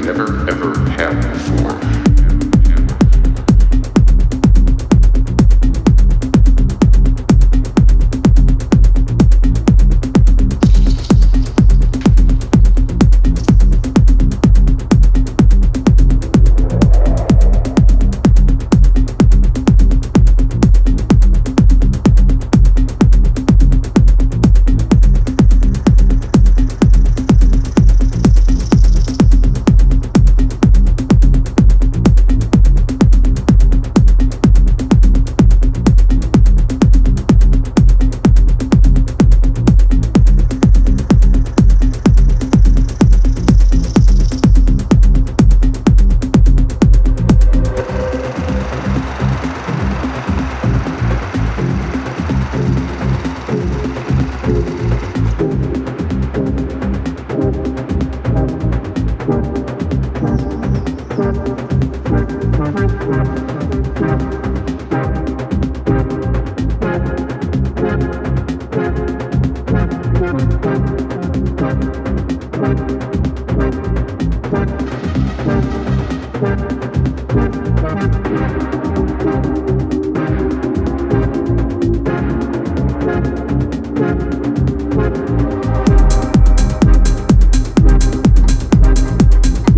never ever had before.